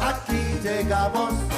aquí llegamos.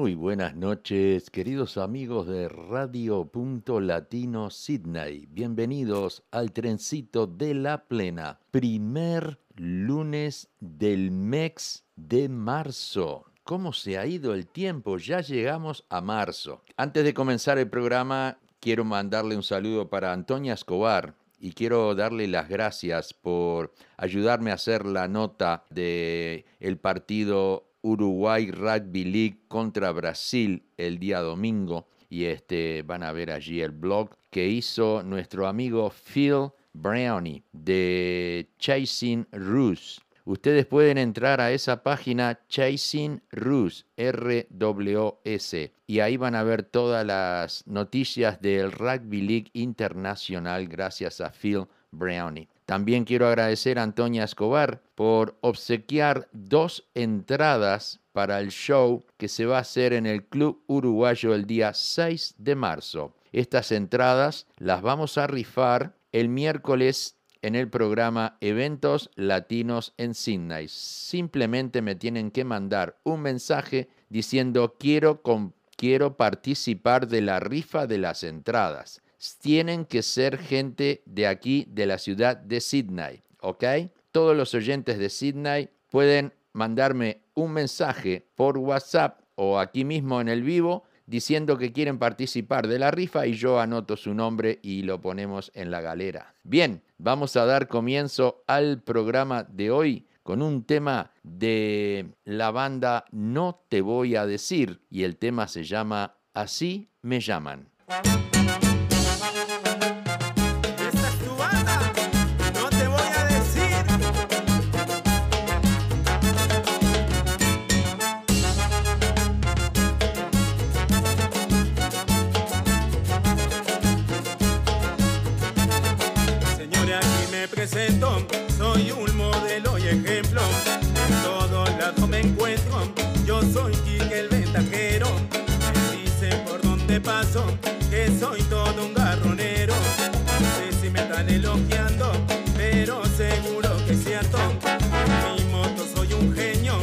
Muy buenas noches, queridos amigos de Radio Punto Latino Sydney. Bienvenidos al trencito de la plena. Primer lunes del mes de marzo. ¿Cómo se ha ido el tiempo? Ya llegamos a marzo. Antes de comenzar el programa, quiero mandarle un saludo para Antonia Escobar, y quiero darle las gracias por ayudarme a hacer la nota de partido Uruguay Rugby League contra Brasil el día domingo y este van a ver allí el blog que hizo nuestro amigo Phil Brownie de Chasing Rus. Ustedes pueden entrar a esa página Chasing Rus, R-W-S, y ahí van a ver todas las noticias del Rugby League Internacional gracias a Phil Brownie. También quiero agradecer a Antonia Escobar por obsequiar dos entradas para el show que se va a hacer en el Club Uruguayo el día 6 de marzo. Estas entradas las vamos a rifar el miércoles en el programa Eventos Latinos en Sydney. Simplemente me tienen que mandar un mensaje diciendo quiero, quiero participar de la rifa de las entradas. Tienen que ser gente de aquí, de la ciudad de Sydney, ¿ok? Todos los oyentes de Sydney pueden mandarme un mensaje por WhatsApp o aquí mismo en el vivo diciendo que quieren participar de la rifa y yo anoto su nombre y lo ponemos en la galera. Bien, vamos a dar comienzo al programa de hoy con un tema de la banda No Te Voy a Decir y el tema se llama Así me llaman. Ejemplo. En todos lados me encuentro, yo soy Quique el ventajero. Me dicen por donde paso que soy todo un garronero. No sé si me están elogiando, pero seguro que es cierto. En mi moto soy un genio,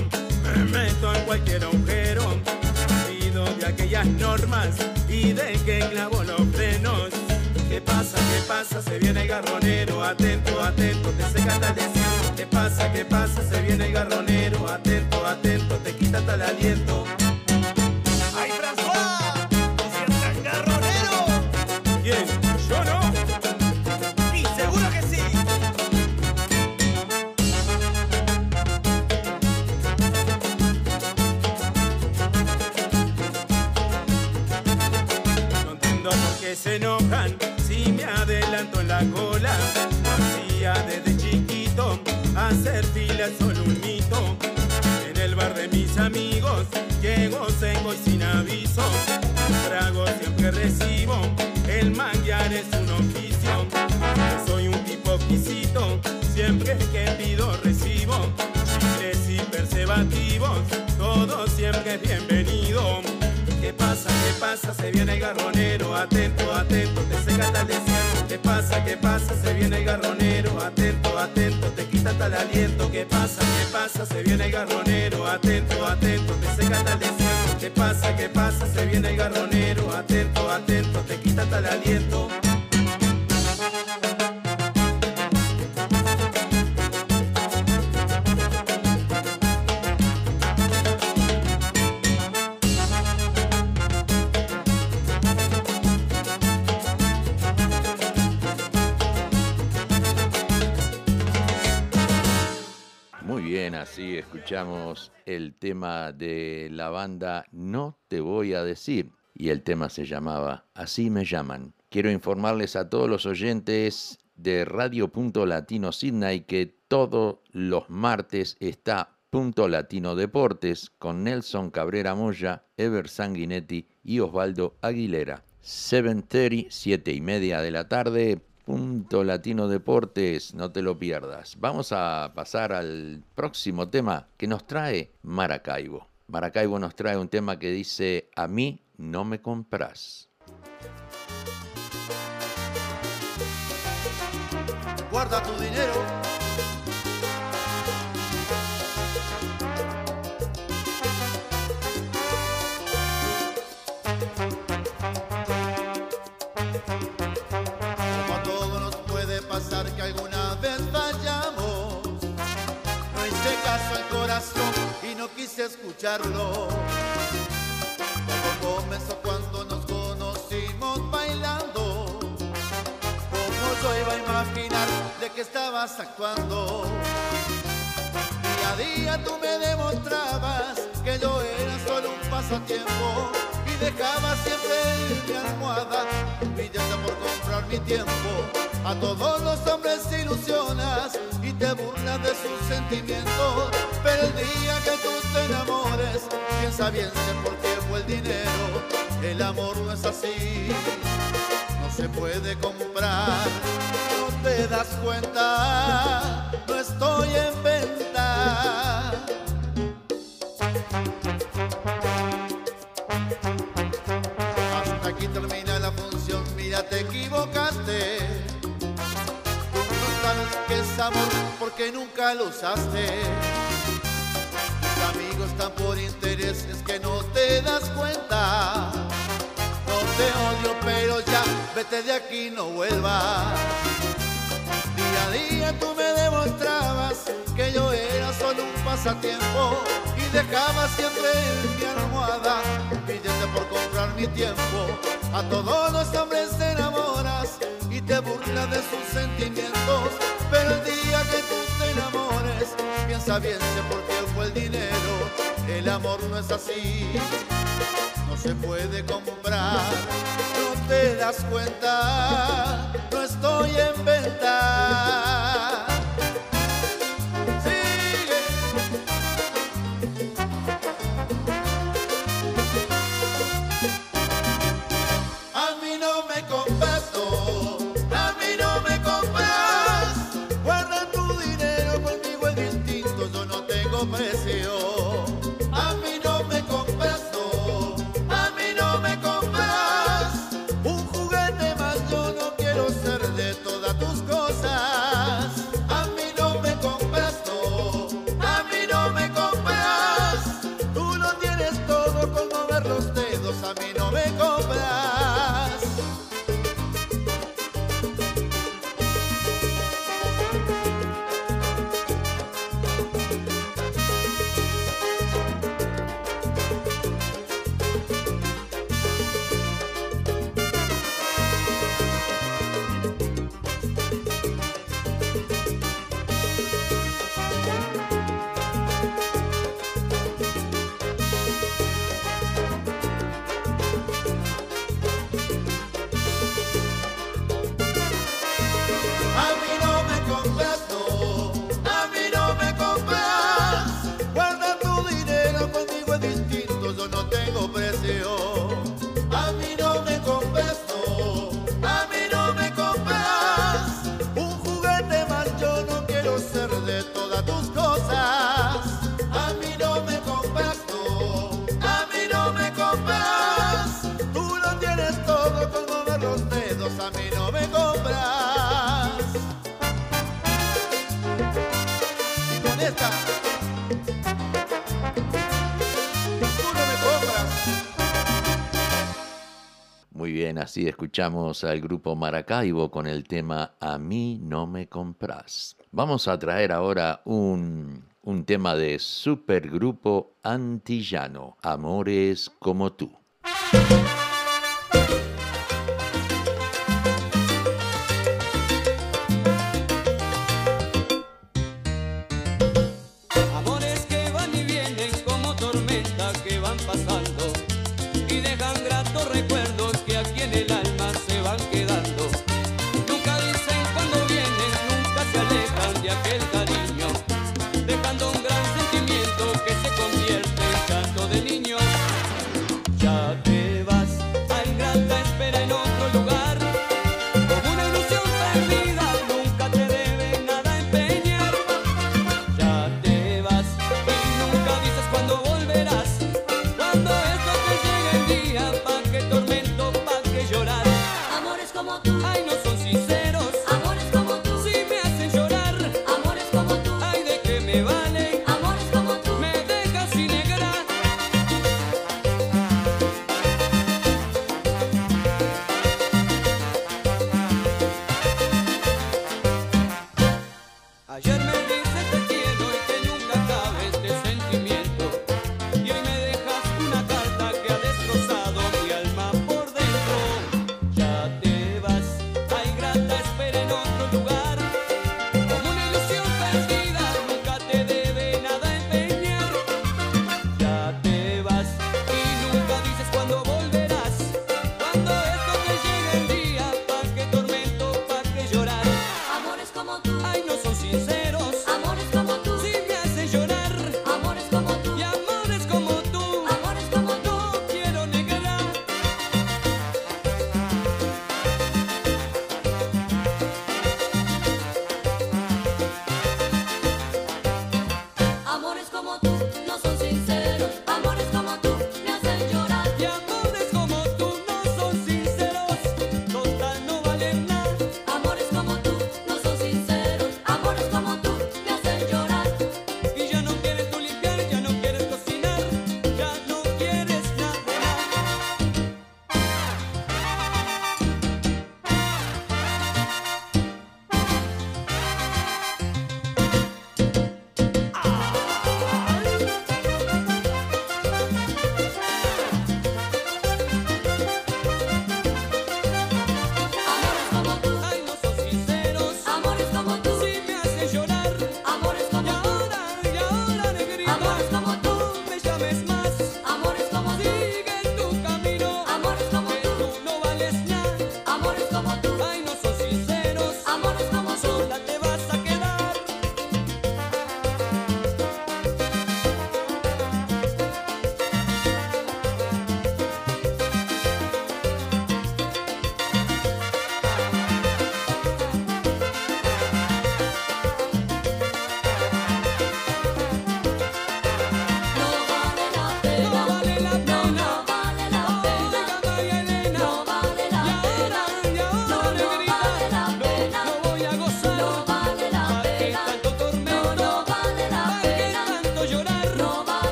me meto en cualquier agujero. Pido de aquellas normas y de que clavo los frenos. ¿Qué pasa? ¿Qué pasa? Se viene el garronero, atento, atento, te seca hasta el. ¿Qué pasa? ¿Qué pasa? Se viene el garronero, atento, atento, te quita hasta el aliento. Atento, atento, te seca hasta el desierto. ¿Qué pasa? ¿Qué pasa? Se viene el garronero, atento, atento, te quita hasta el aliento. ¿Qué pasa? ¿Qué pasa? Se viene el garronero, atento, atento, te seca hasta el desierto. ¿Qué pasa? ¿Qué pasa? Se viene el garronero, atento, atento, te quita hasta el aliento. El tema de la banda No Te Voy a Decir y el tema se llamaba Así me llaman. Quiero informarles a todos los oyentes de Radio Punto Latino Sydney que todos los martes está Punto Latino Deportes con Nelson Cabrera Moya, Ever Sanguinetti y Osvaldo Aguilera. 7.30, 7 y media de la tarde, Punto Latino Deportes, no te lo pierdas. Vamos a pasar al próximo tema que nos trae Maracaibo. Maracaibo nos trae un tema que dice, a mí no me compras. Guarda tu dinero. Todo comenzó cuando nos conocimos bailando. ¿Cómo yo iba a imaginar de que estabas actuando? Día a día tú me demostrabas que yo era solo un pasatiempo y dejaba siempre mi almohada billete por comprar mi tiempo. A todos los hombres ilusionas te burlas de sus sentimientos, pero el día que tú te enamores, piensa bien sé por qué fue el dinero. El amor no es así, no se puede comprar, no te das cuenta, no estoy en venta. Hasta aquí termina la función, mira te equivocaste. Tú no sabes que es porque nunca lo usaste. Tus amigos están por intereses que no te das cuenta. No te odio, pero ya vete de aquí, no vuelvas. Día a día tú me demostrabas que yo era solo un pasatiempo y dejaba siempre en mi almohada un por comprar mi tiempo. A todos los hombres te enamoras y te burlas de sus sentimientos, piensa bien sé por qué fue el dinero. El amor no es así, no se puede comprar. No te das cuenta, no estoy en venta. A mí no me compras. Tú no me compras. Muy bien, así escuchamos al grupo Maracaibo con el tema A mí no me compras. Vamos a traer ahora un, un tema de supergrupo antillano, Amores como tú.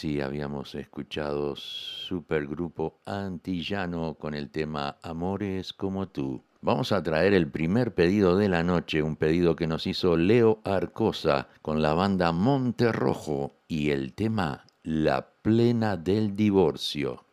Sí, habíamos escuchado Supergrupo Antillano con el tema Amores como tú. Vamos a traer el primer pedido de la noche, un pedido que nos hizo Leo Arcosa con la banda Monterrojo y el tema La plena del divorcio.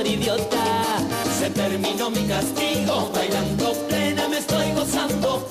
Idiota. Se terminó mi castigo, bailando plena me estoy gozando,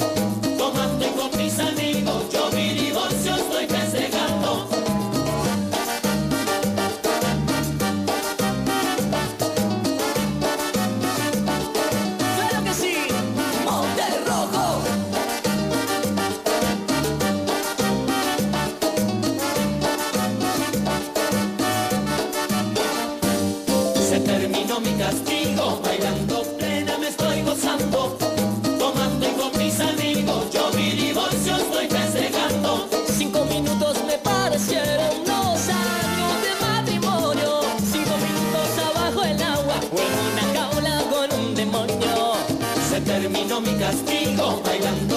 termino mi castigo, bailando plena me estoy gozando, tomando y con mis amigos, yo mi divorcio estoy festejando. Cinco minutos me parecieron los años de matrimonio, cinco minutos abajo el agua, en una jaula con un demonio. Se terminó mi castigo, bailando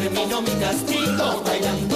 terminó mi castigo, bailando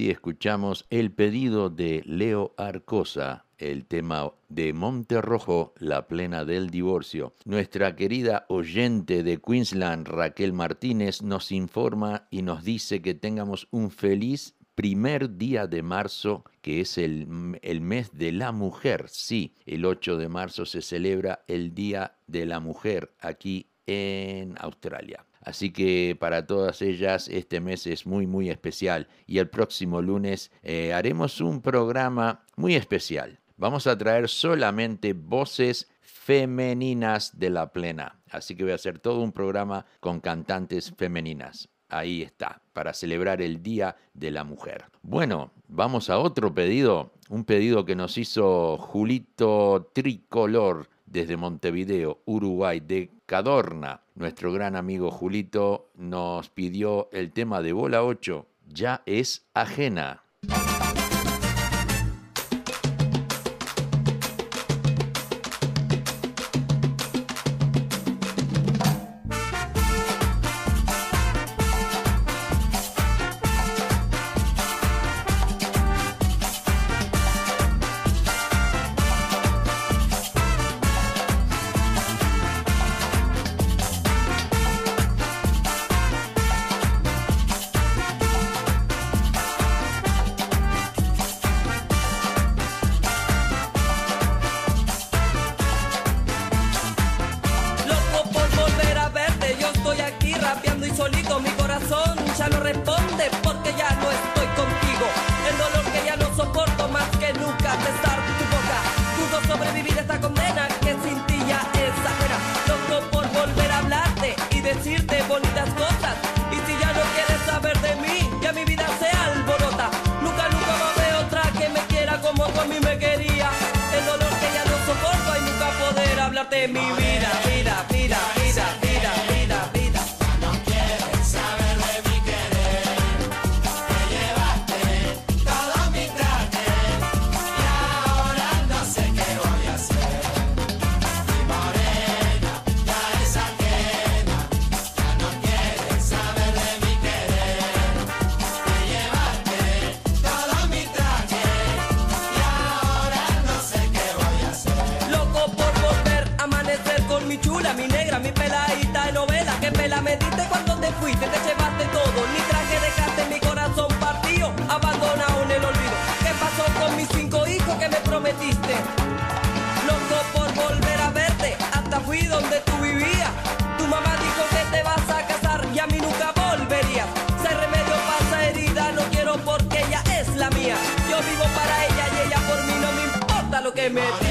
así escuchamos el pedido de Leo Arcosa, el tema de Monterrojo, la plena del divorcio. Nuestra querida oyente de Queensland, Raquel Martínez, nos informa y nos dice que tengamos un feliz primer día de marzo, que es el, el mes de la mujer. Sí, el 8 de marzo se celebra el Día de la Mujer aquí en Australia. Así que para todas ellas este mes es muy muy especial y el próximo lunes eh, haremos un programa muy especial. Vamos a traer solamente voces femeninas de la plena. Así que voy a hacer todo un programa con cantantes femeninas. Ahí está, para celebrar el Día de la Mujer. Bueno, vamos a otro pedido, un pedido que nos hizo Julito Tricolor desde Montevideo, Uruguay, de Cadorna. Nuestro gran amigo Julito nos pidió el tema de Bola 8, ya es ajena. man.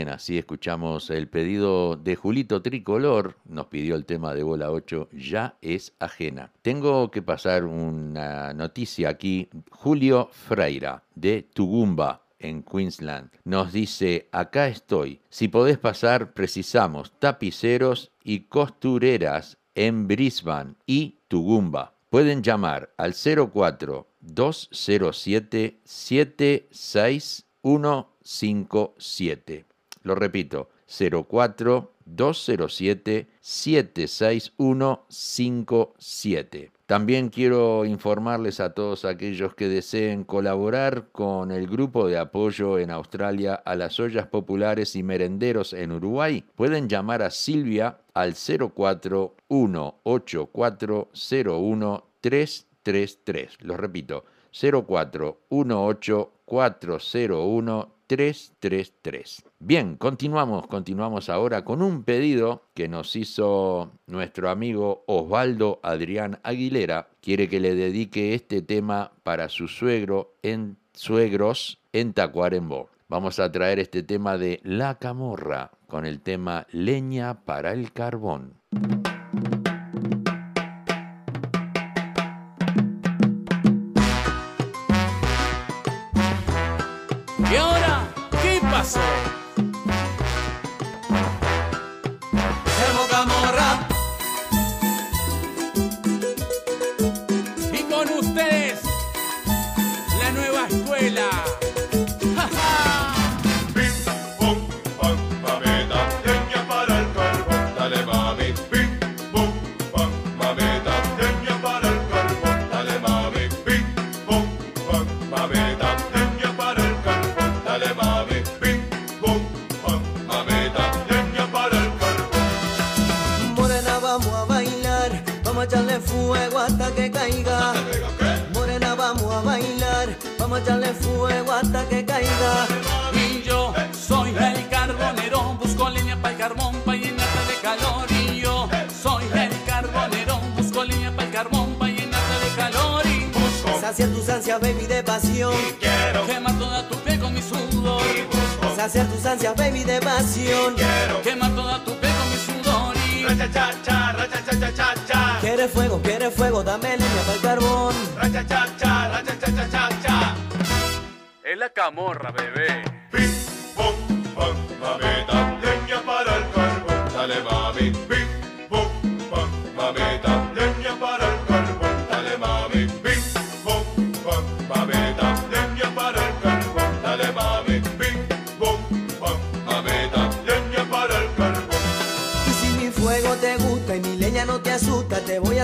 Bien, así escuchamos el pedido de Julito Tricolor, nos pidió el tema de bola 8, ya es ajena. Tengo que pasar una noticia aquí. Julio Freira, de Tugumba, en Queensland, nos dice, acá estoy, si podés pasar, precisamos tapiceros y costureras en Brisbane y Tugumba. Pueden llamar al 04 207 76157. Lo repito, 04 207 76157. También quiero informarles a todos aquellos que deseen colaborar con el grupo de apoyo en Australia a las ollas populares y merenderos en Uruguay. Pueden llamar a Silvia al 0418401333. Lo repito, 0418401333. 333. Bien, continuamos, continuamos ahora con un pedido que nos hizo nuestro amigo Osvaldo Adrián Aguilera. Quiere que le dedique este tema para su suegro en suegros en Tacuarembó. Vamos a traer este tema de La Camorra con el tema Leña para el Carbón.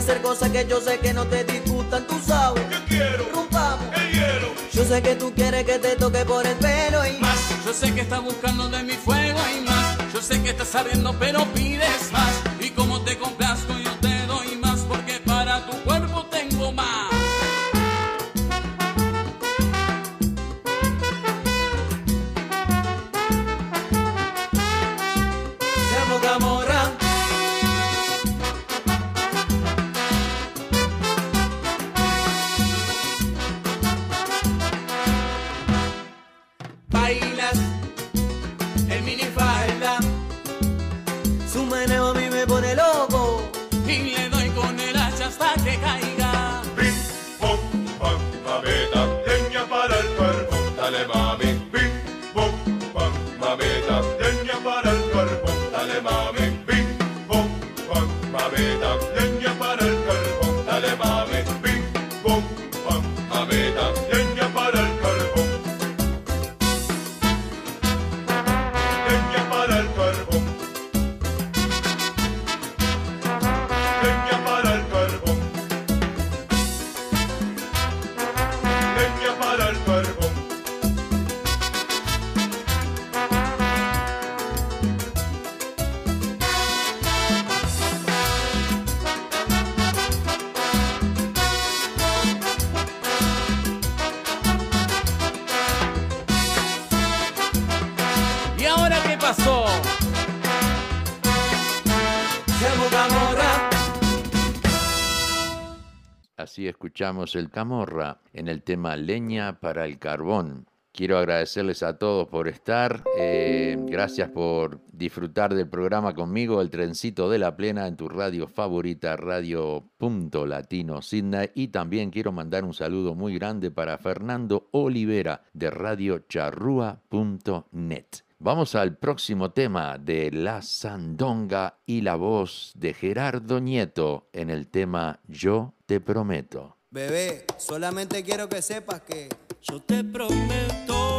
Hacer cosas que yo sé que no te disgustan, tú sabes. Yo quiero Rompamos. el hielo, Yo sé que tú quieres que te toque por el pelo y Más, yo sé que estás buscando de mi fuego y más. Yo sé que estás sabiendo, pero pides más. Así escuchamos el Camorra en el tema Leña para el Carbón. Quiero agradecerles a todos por estar. eh, gracias por disfrutar del programa conmigo, El Trencito de la Plena, en tu radio favorita, Radio Punto Latino Sydney. Y también quiero mandar un saludo muy grande para Fernando Olivera de Radio Charrúa.net. Vamos al próximo tema de La Sandonga y la voz de Gerardo Nieto en el tema Yo te prometo. Bebé, solamente quiero que sepas que Yo te prometo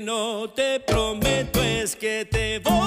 no te prometo es que te voy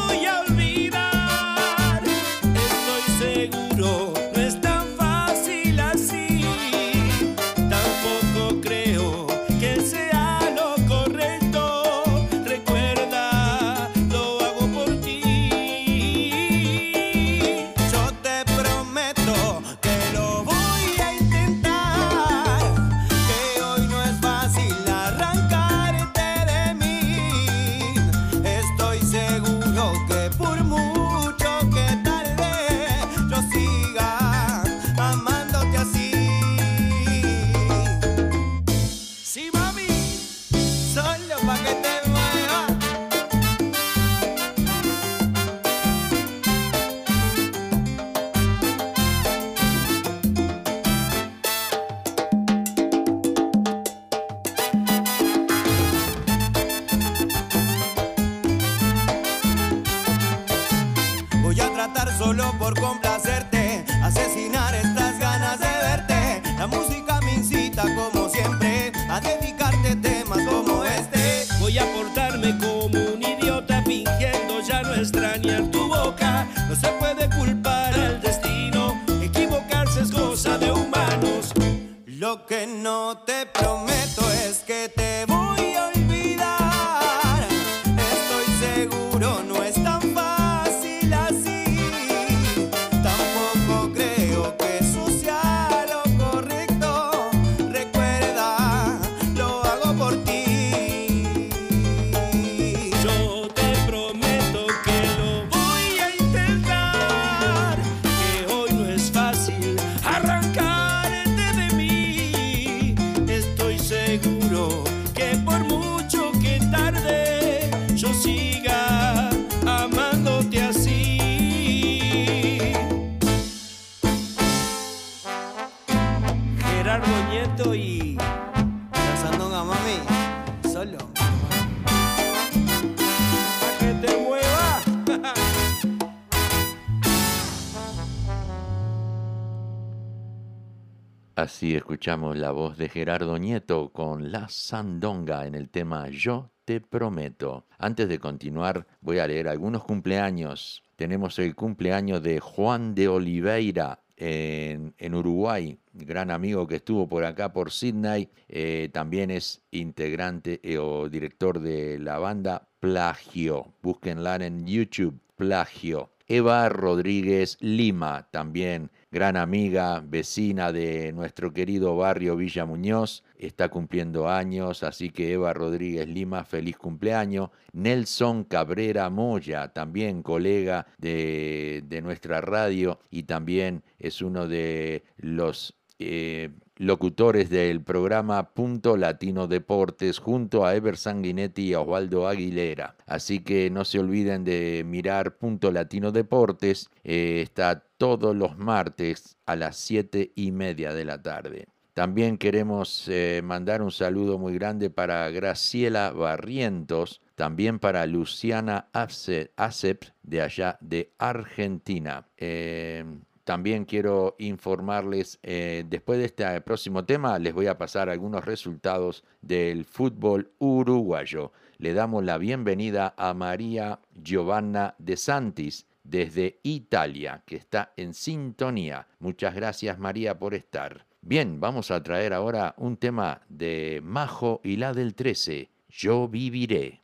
Así escuchamos la voz de Gerardo Nieto con La Sandonga en el tema Yo te prometo. Antes de continuar, voy a leer algunos cumpleaños. Tenemos el cumpleaños de Juan de Oliveira en, en Uruguay, gran amigo que estuvo por acá por Sydney. Eh, también es integrante eh, o director de la banda Plagio. Búsquenla en YouTube, Plagio. Eva Rodríguez Lima, también gran amiga, vecina de nuestro querido barrio Villa Muñoz, está cumpliendo años, así que Eva Rodríguez Lima, feliz cumpleaños. Nelson Cabrera Moya, también colega de, de nuestra radio y también es uno de los eh, locutores del programa Punto Latino Deportes junto a Ever Sanguinetti y Osvaldo Aguilera. Así que no se olviden de mirar Punto Latino Deportes. eh, está todos los martes a las siete y media de la tarde. También queremos eh, mandar un saludo muy grande para Graciela Barrientos, también para Luciana Ace- Acep de allá de Argentina. Eh, también quiero informarles, eh, después de este próximo tema, les voy a pasar algunos resultados del fútbol uruguayo. Le damos la bienvenida a María Giovanna de Santis desde Italia, que está en sintonía. Muchas gracias María por estar. Bien, vamos a traer ahora un tema de Majo y la del 13, Yo viviré.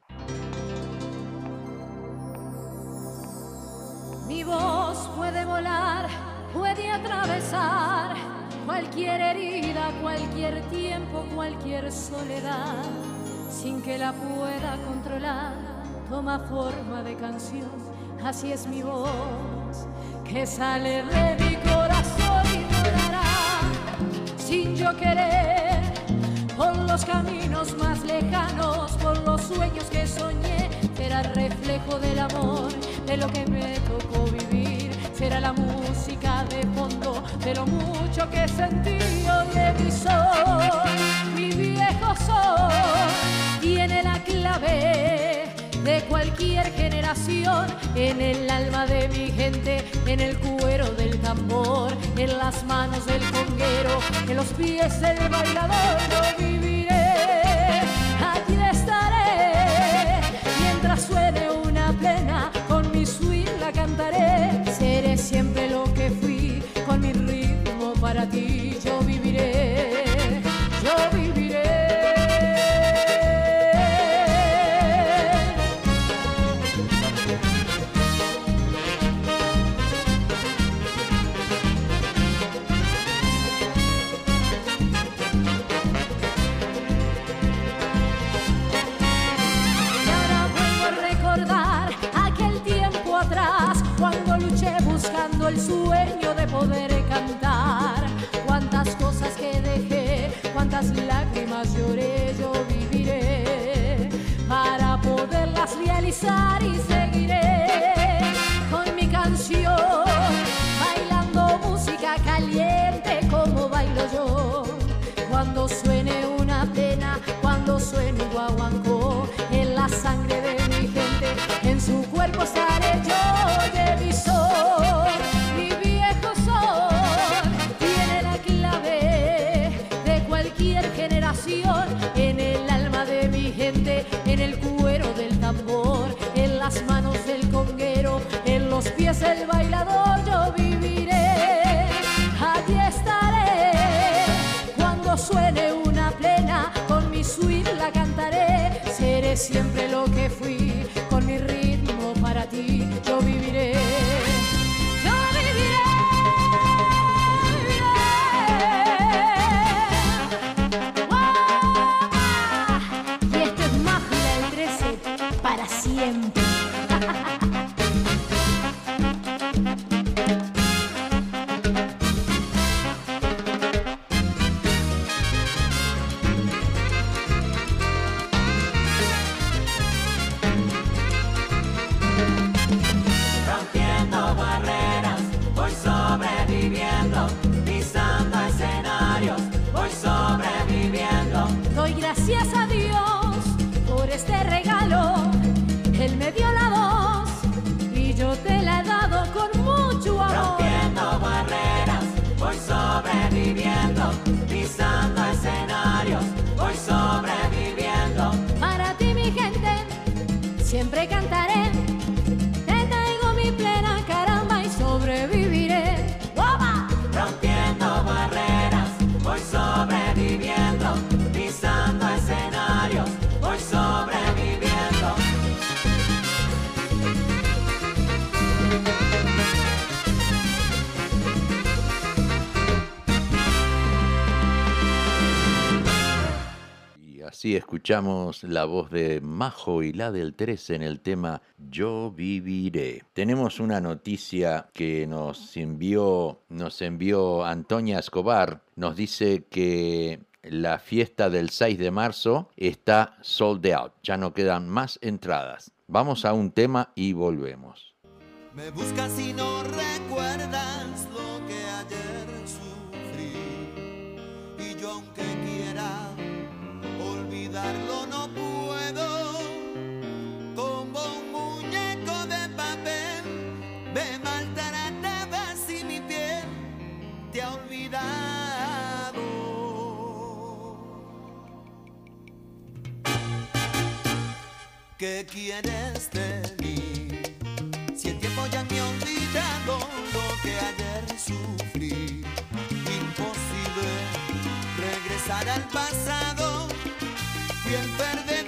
Mi voz puede volar, puede atravesar cualquier herida, cualquier tiempo, cualquier soledad, sin que la pueda controlar, toma forma de canción, así es mi voz, que sale de mi corazón de lo mucho que sentí de mi sol, mi viejo sol, tiene la clave de cualquier generación, en el alma de mi gente, en el cuero del tambor, en las manos del conguero, en los pies del bailador, yo viviré, Escuchamos la voz de Majo y la del 13 en el tema Yo viviré. Tenemos una noticia que nos envió, nos envió Antonia Escobar. Nos dice que la fiesta del 6 de marzo está sold out. Ya no quedan más entradas. Vamos a un tema y volvemos. ¿Qué quieres de mí? Si el tiempo ya me ha olvidado lo que ayer sufrí, imposible regresar al pasado, bien perder.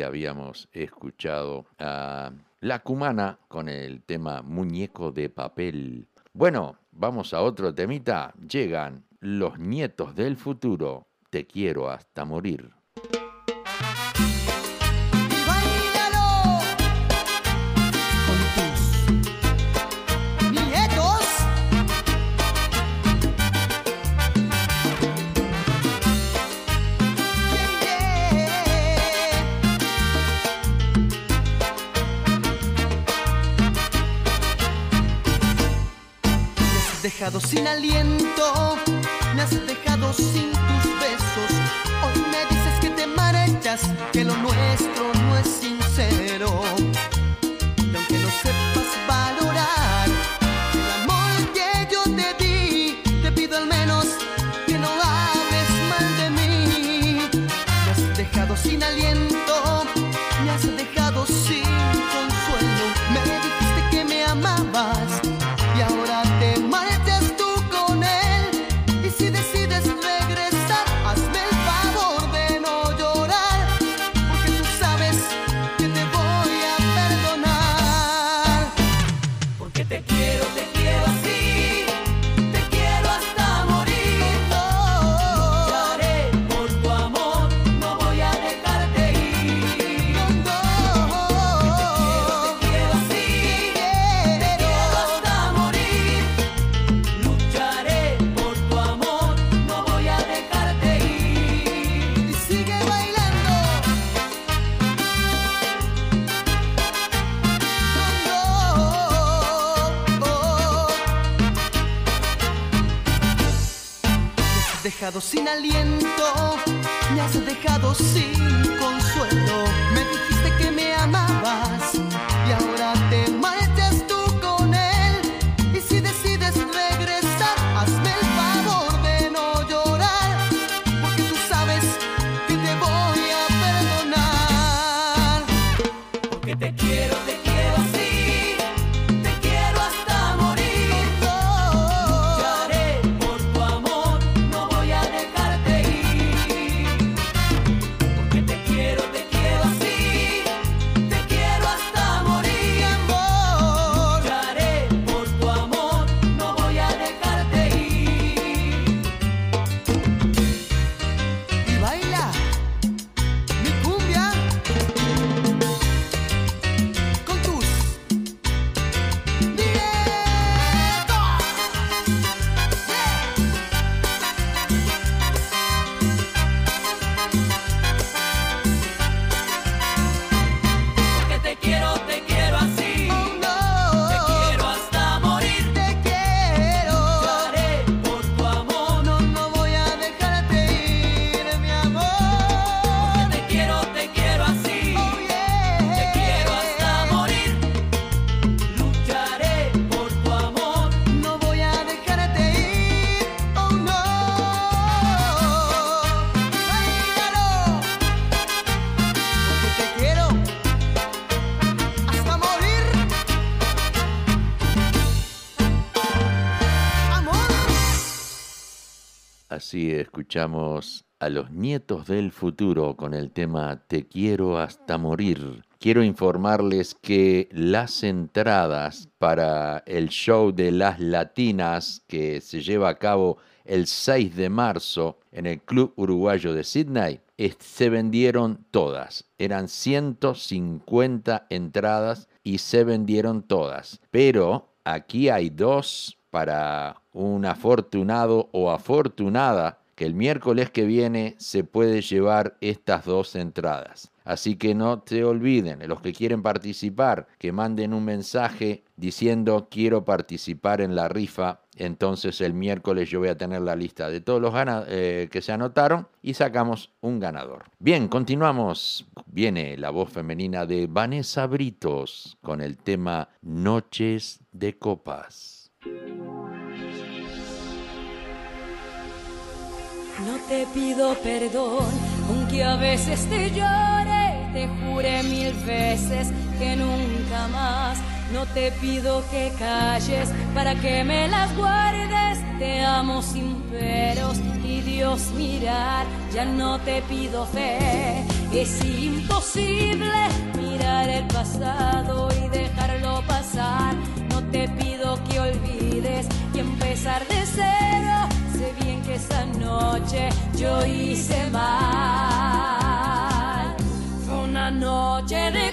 habíamos escuchado a La Cumana con el tema Muñeco de Papel. Bueno, vamos a otro temita. Llegan los nietos del futuro. Te quiero hasta morir. dejado sin aliento, me has dejado sin tus besos. Hoy me dices que te marechas, que lo nuestro no es sincero. Escuchamos a los nietos del futuro con el tema Te quiero hasta morir. Quiero informarles que las entradas para el show de las latinas que se lleva a cabo el 6 de marzo en el Club Uruguayo de Sydney se vendieron todas. Eran 150 entradas y se vendieron todas. Pero aquí hay dos para un afortunado o afortunada el miércoles que viene se puede llevar estas dos entradas. Así que no te olviden, los que quieren participar, que manden un mensaje diciendo quiero participar en la rifa. Entonces el miércoles yo voy a tener la lista de todos los eh, que se anotaron y sacamos un ganador. Bien, continuamos. Viene la voz femenina de Vanessa Britos con el tema Noches de Copas. No te pido perdón, aunque a veces te llore, te juré mil veces que nunca más. No te pido que calles para que me las guardes, te amo sin peros y Dios mirar, ya no te pido fe. Es imposible mirar el pasado y dejarlo pasar. No te pido que olvides y empezar de cero. Sé bien que esa noche yo hice mal. Fue una noche de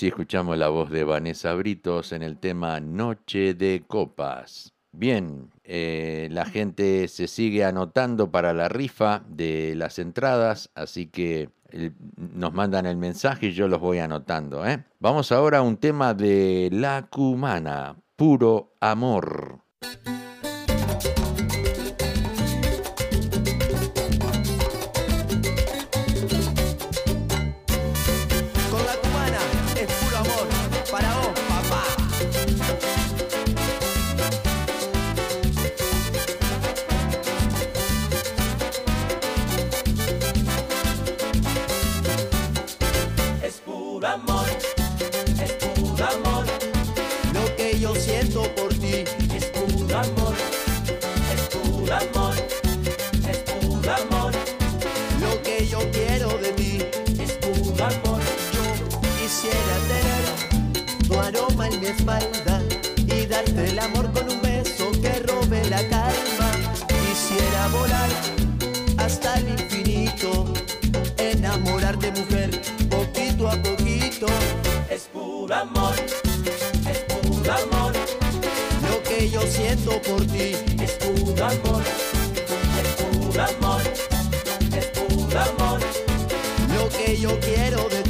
Así escuchamos la voz de Vanessa Britos en el tema Noche de Copas. Bien, eh, la gente se sigue anotando para la rifa de las entradas, así que eh, nos mandan el mensaje y yo los voy anotando. ¿eh? Vamos ahora a un tema de La Cumana, puro amor. mi espalda y darte el amor con un beso que robe la calma. Quisiera volar hasta el infinito, enamorarte mujer poquito a poquito. Es puro amor, es puro amor. Lo que yo siento por ti es puro amor, es puro amor, es puro amor. Lo que yo quiero de ti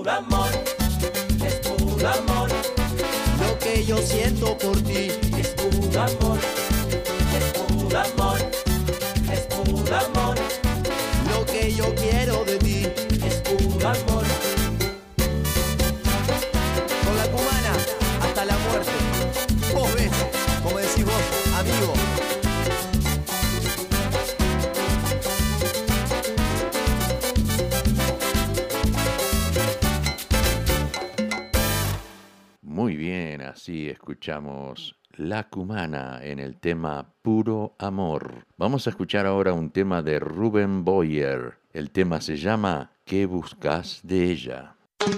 puro amor, es puro amor. Lo que yo siento por ti es puro amor, es puro amor, es puro amor. Lo que yo quiero de ti es puro amor. Así escuchamos La Cumana en el tema Puro Amor. Vamos a escuchar ahora un tema de Rubén Boyer. El tema se llama ¿Qué buscas de ella? Lo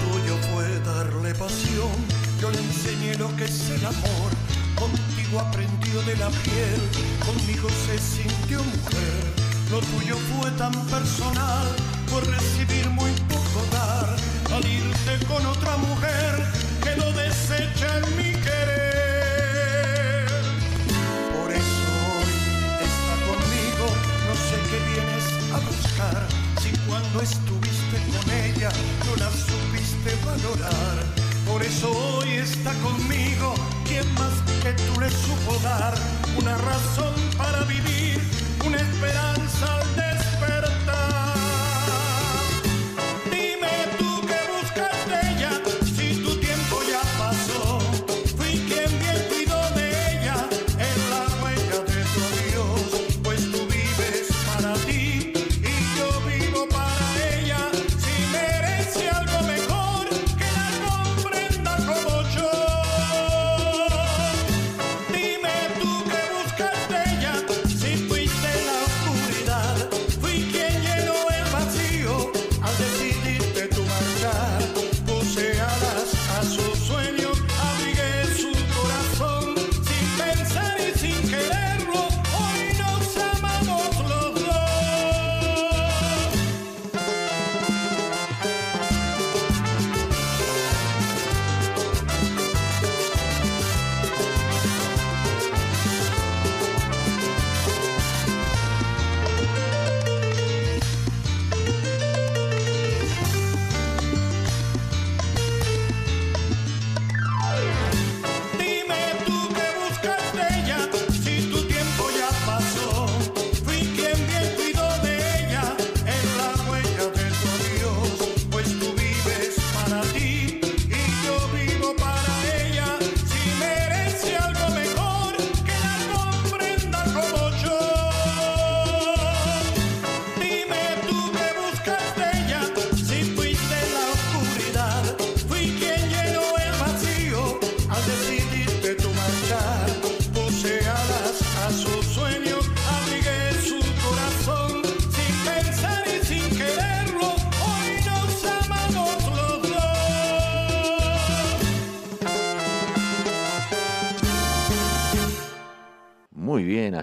tuyo fue darle pasión, yo le enseñé lo que es el amor. Contigo aprendió de la piel, se sintió mujer. Lo tuyo fue tan personal, por recibir muy poco dar. Al irte con otra mujer, quedó deshecha en mi querer. Por eso hoy está conmigo, no sé qué vienes a buscar. Si cuando estuviste con ella no la supiste valorar. Por eso hoy está conmigo, más que tú le supo dar una razón para vivir, una esperanza al despertar.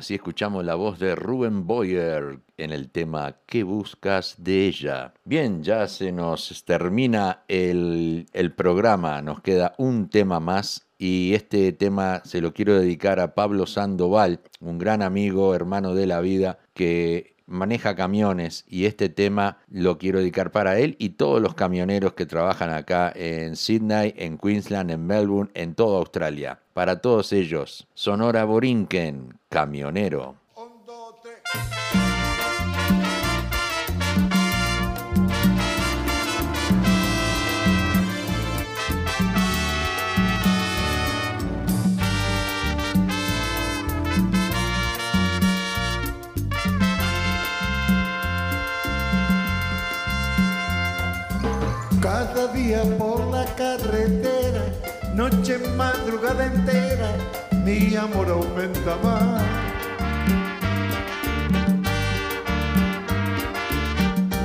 Así escuchamos la voz de Rubén Boyer en el tema ¿Qué buscas de ella? Bien, ya se nos termina el, el programa, nos queda un tema más y este tema se lo quiero dedicar a Pablo Sandoval, un gran amigo, hermano de la vida, que maneja camiones y este tema lo quiero dedicar para él y todos los camioneros que trabajan acá en Sydney, en Queensland, en Melbourne, en toda Australia. Para todos ellos, Sonora Borinquen, camionero. Por la carretera, noche, madrugada entera, mi amor aumenta más.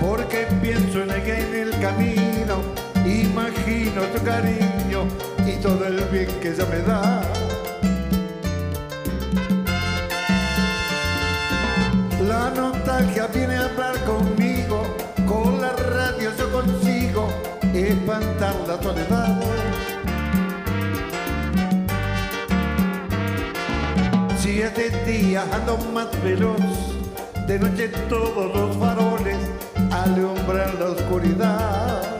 Porque pienso en ella en el camino, imagino tu cariño y todo el bien que ella me da. La nostalgia viene a hablar conmigo, con la radio yo consigo espantar la soledad. Si es de día ando más veloz, de noche todos los faroles alumbran la oscuridad.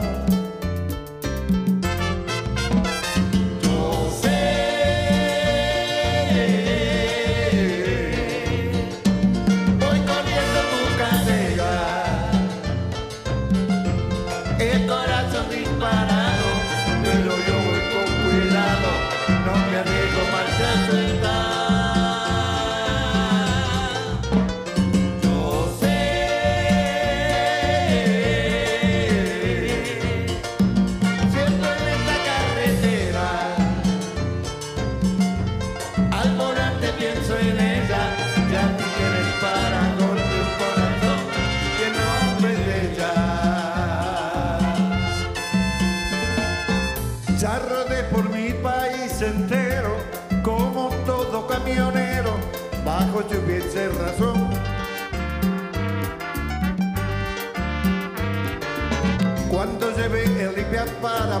tibia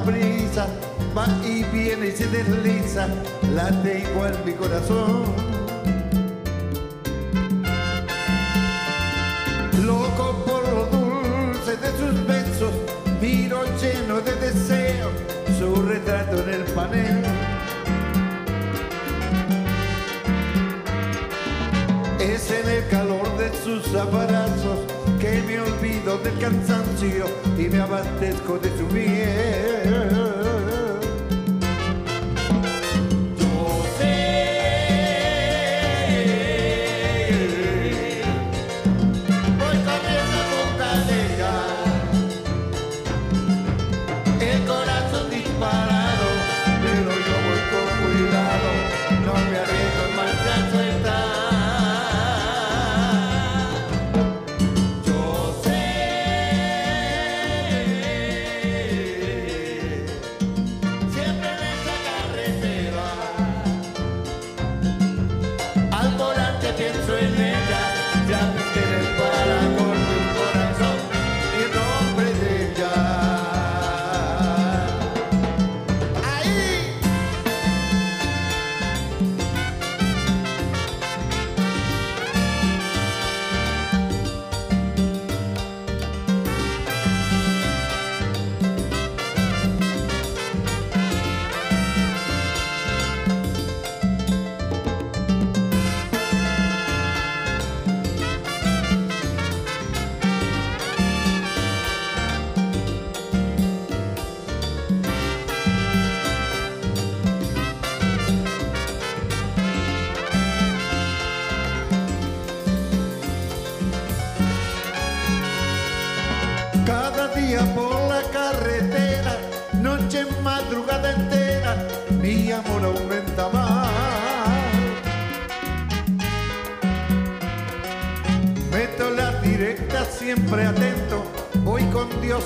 brisa va y viene y se desliza, la tengo en mi corazón. Loco por lo dulce de sus besos, miro lleno de deseo su retrato en el panel. Es en el calor de sus abrazos olvido del cansancio y me abastezco de su miel.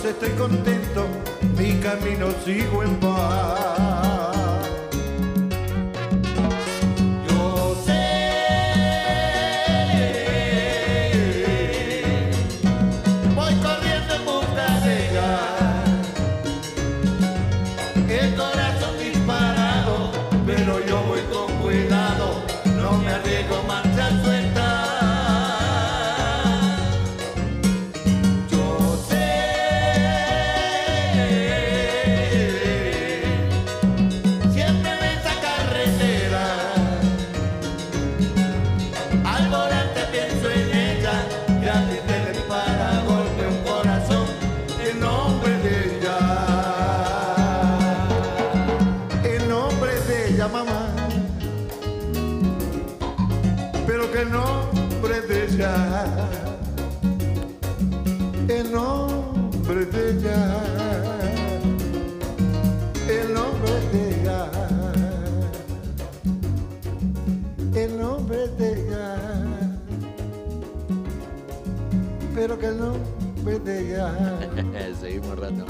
estoy contento, mi camino sigo en paz. seguimos rato.